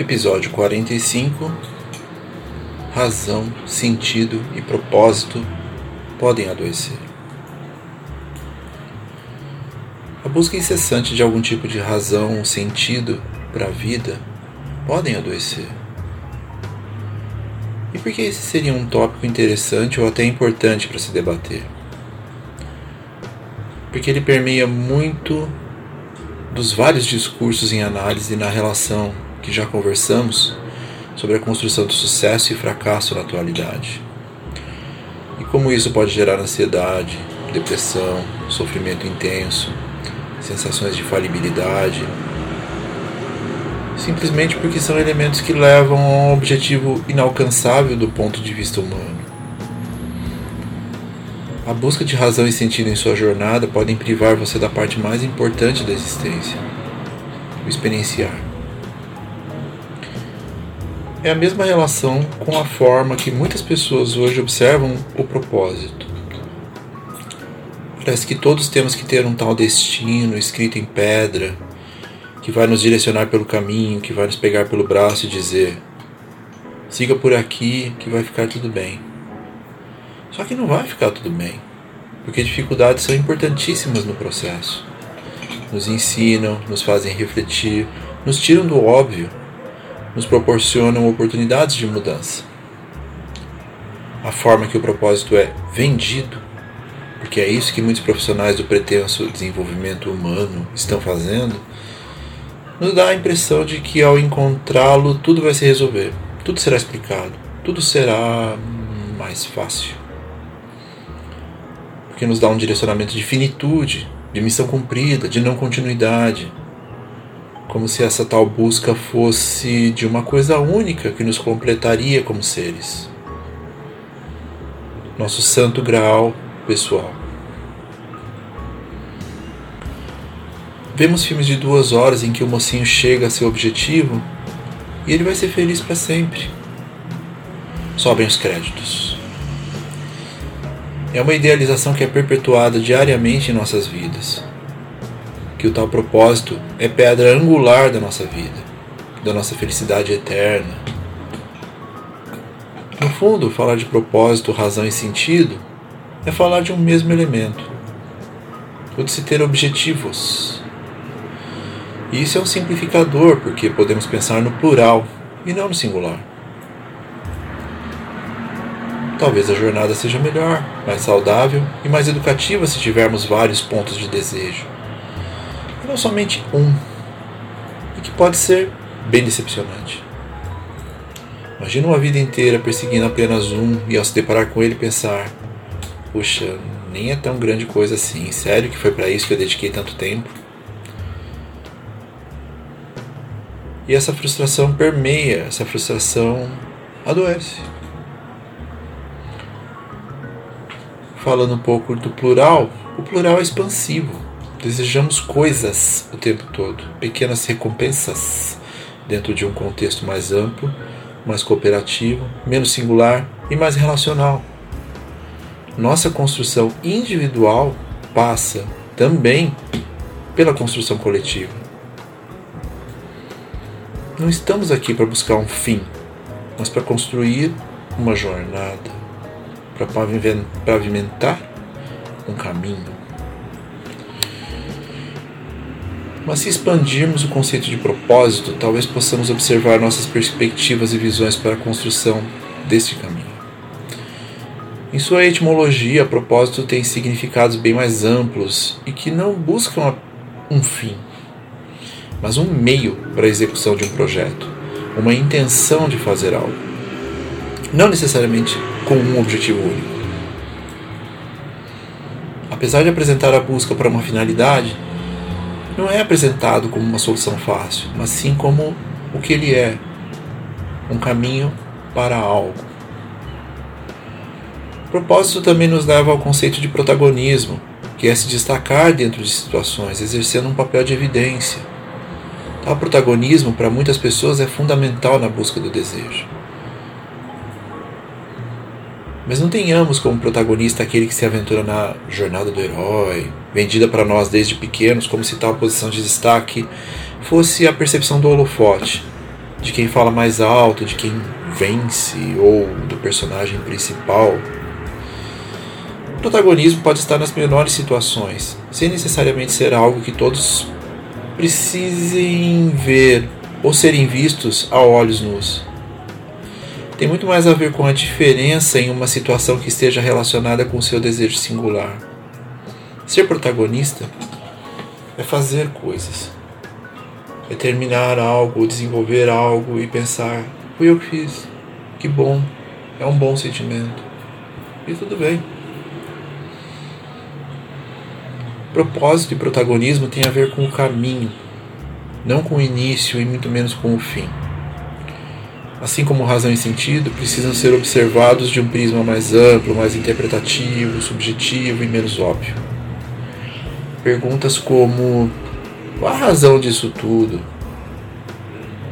Episódio 45 Razão, sentido e propósito podem adoecer. A busca incessante de algum tipo de razão ou sentido para a vida podem adoecer. E por que esse seria um tópico interessante ou até importante para se debater? Porque ele permeia muito dos vários discursos em análise na relação que já conversamos sobre a construção do sucesso e fracasso na atualidade. E como isso pode gerar ansiedade, depressão, sofrimento intenso, sensações de falibilidade, simplesmente porque são elementos que levam a um objetivo inalcançável do ponto de vista humano. A busca de razão e sentido em sua jornada podem privar você da parte mais importante da existência, o experienciar é a mesma relação com a forma que muitas pessoas hoje observam o propósito. Parece que todos temos que ter um tal destino escrito em pedra, que vai nos direcionar pelo caminho, que vai nos pegar pelo braço e dizer: siga por aqui que vai ficar tudo bem. Só que não vai ficar tudo bem, porque dificuldades são importantíssimas no processo. Nos ensinam, nos fazem refletir, nos tiram do óbvio nos proporcionam oportunidades de mudança. A forma que o propósito é vendido, porque é isso que muitos profissionais do pretenso desenvolvimento humano estão fazendo, nos dá a impressão de que ao encontrá-lo tudo vai se resolver, tudo será explicado, tudo será mais fácil. Porque nos dá um direcionamento de finitude, de missão cumprida, de não continuidade, como se essa tal busca fosse de uma coisa única que nos completaria como seres. Nosso santo graal pessoal. Vemos filmes de duas horas em que o mocinho chega a seu objetivo e ele vai ser feliz para sempre. Sobem os créditos. É uma idealização que é perpetuada diariamente em nossas vidas que o tal propósito é pedra angular da nossa vida, da nossa felicidade eterna. No fundo, falar de propósito, razão e sentido é falar de um mesmo elemento, o de se ter objetivos. E isso é um simplificador, porque podemos pensar no plural e não no singular. Talvez a jornada seja melhor, mais saudável e mais educativa se tivermos vários pontos de desejo não somente um, e que pode ser bem decepcionante. Imagina uma vida inteira perseguindo apenas um e ao se deparar com ele pensar: puxa, nem é tão grande coisa assim, sério que foi para isso que eu dediquei tanto tempo? E essa frustração permeia, essa frustração adoece. Falando um pouco do plural, o plural é expansivo. Desejamos coisas o tempo todo, pequenas recompensas dentro de um contexto mais amplo, mais cooperativo, menos singular e mais relacional. Nossa construção individual passa também pela construção coletiva. Não estamos aqui para buscar um fim, mas para construir uma jornada, para pavimentar um caminho. Mas se expandirmos o conceito de propósito, talvez possamos observar nossas perspectivas e visões para a construção deste caminho. Em sua etimologia, propósito tem significados bem mais amplos e que não buscam um fim, mas um meio para a execução de um projeto, uma intenção de fazer algo, não necessariamente com um objetivo único. Apesar de apresentar a busca para uma finalidade, não é apresentado como uma solução fácil, mas sim como o que ele é um caminho para algo. O propósito também nos leva ao conceito de protagonismo, que é se destacar dentro de situações, exercendo um papel de evidência. Tal protagonismo, para muitas pessoas, é fundamental na busca do desejo. Mas não tenhamos como protagonista aquele que se aventura na jornada do herói, vendida para nós desde pequenos como se tal posição de destaque fosse a percepção do holofote, de quem fala mais alto, de quem vence ou do personagem principal. O protagonismo pode estar nas menores situações, sem necessariamente ser algo que todos precisem ver ou serem vistos a olhos nus. Tem muito mais a ver com a diferença em uma situação que esteja relacionada com seu desejo singular. Ser protagonista é fazer coisas é terminar algo, desenvolver algo e pensar: fui eu que fiz, que bom, é um bom sentimento. E tudo bem. Propósito e protagonismo tem a ver com o caminho, não com o início e muito menos com o fim. Assim como razão e sentido precisam ser observados de um prisma mais amplo, mais interpretativo, subjetivo e menos óbvio. Perguntas como qual a razão disso tudo?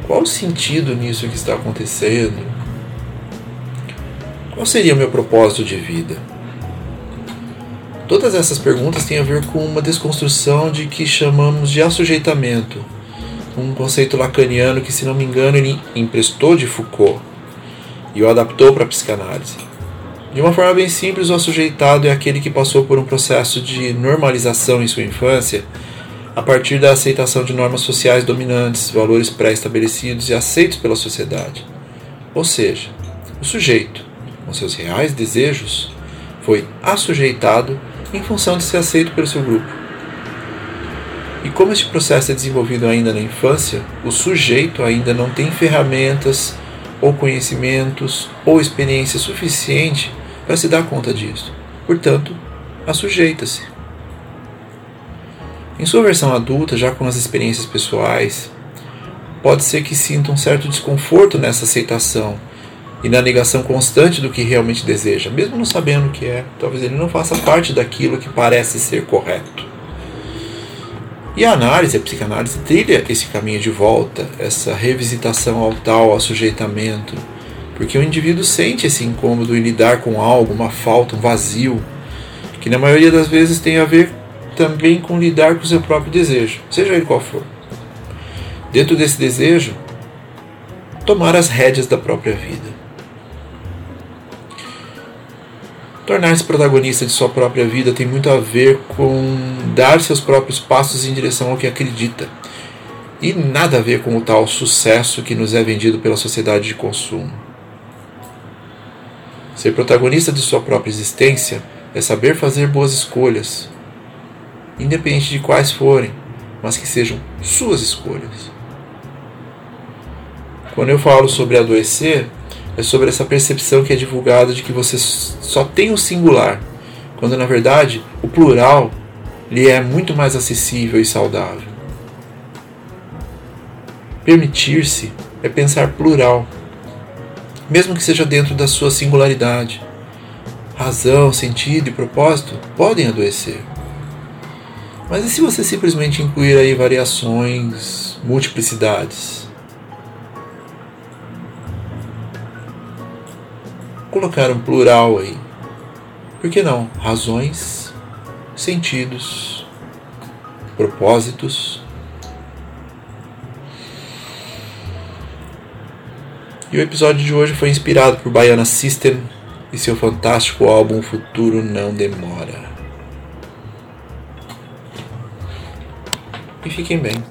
Qual o sentido nisso que está acontecendo? Qual seria o meu propósito de vida? Todas essas perguntas têm a ver com uma desconstrução de que chamamos de assujeitamento, um conceito lacaniano que, se não me engano, ele emprestou de Foucault e o adaptou para a psicanálise. De uma forma bem simples, o assujeitado é aquele que passou por um processo de normalização em sua infância a partir da aceitação de normas sociais dominantes, valores pré-estabelecidos e aceitos pela sociedade. Ou seja, o sujeito, com seus reais desejos, foi assujeitado em função de ser aceito pelo seu grupo. E como este processo é desenvolvido ainda na infância, o sujeito ainda não tem ferramentas ou conhecimentos ou experiência suficiente para se dar conta disso. Portanto, assujeita-se. Em sua versão adulta, já com as experiências pessoais, pode ser que sinta um certo desconforto nessa aceitação e na negação constante do que realmente deseja, mesmo não sabendo o que é. Talvez ele não faça parte daquilo que parece ser correto. E a análise, a psicanálise, trilha esse caminho de volta, essa revisitação ao tal assujeitamento, porque o indivíduo sente esse incômodo em lidar com algo, uma falta, um vazio, que na maioria das vezes tem a ver também com lidar com o seu próprio desejo, seja ele qual for. Dentro desse desejo, tomar as rédeas da própria vida. Tornar-se protagonista de sua própria vida tem muito a ver com dar seus próprios passos em direção ao que acredita. E nada a ver com o tal sucesso que nos é vendido pela sociedade de consumo. Ser protagonista de sua própria existência é saber fazer boas escolhas, independente de quais forem, mas que sejam suas escolhas. Quando eu falo sobre adoecer, é sobre essa percepção que é divulgada de que você só tem o singular, quando na verdade o plural lhe é muito mais acessível e saudável. Permitir-se é pensar plural, mesmo que seja dentro da sua singularidade. Razão, sentido e propósito podem adoecer. Mas e se você simplesmente incluir aí variações, multiplicidades? Colocar um plural aí. Por que não? Razões, sentidos, propósitos. E o episódio de hoje foi inspirado por Baiana System e seu fantástico álbum Futuro Não Demora. e fiquem bem.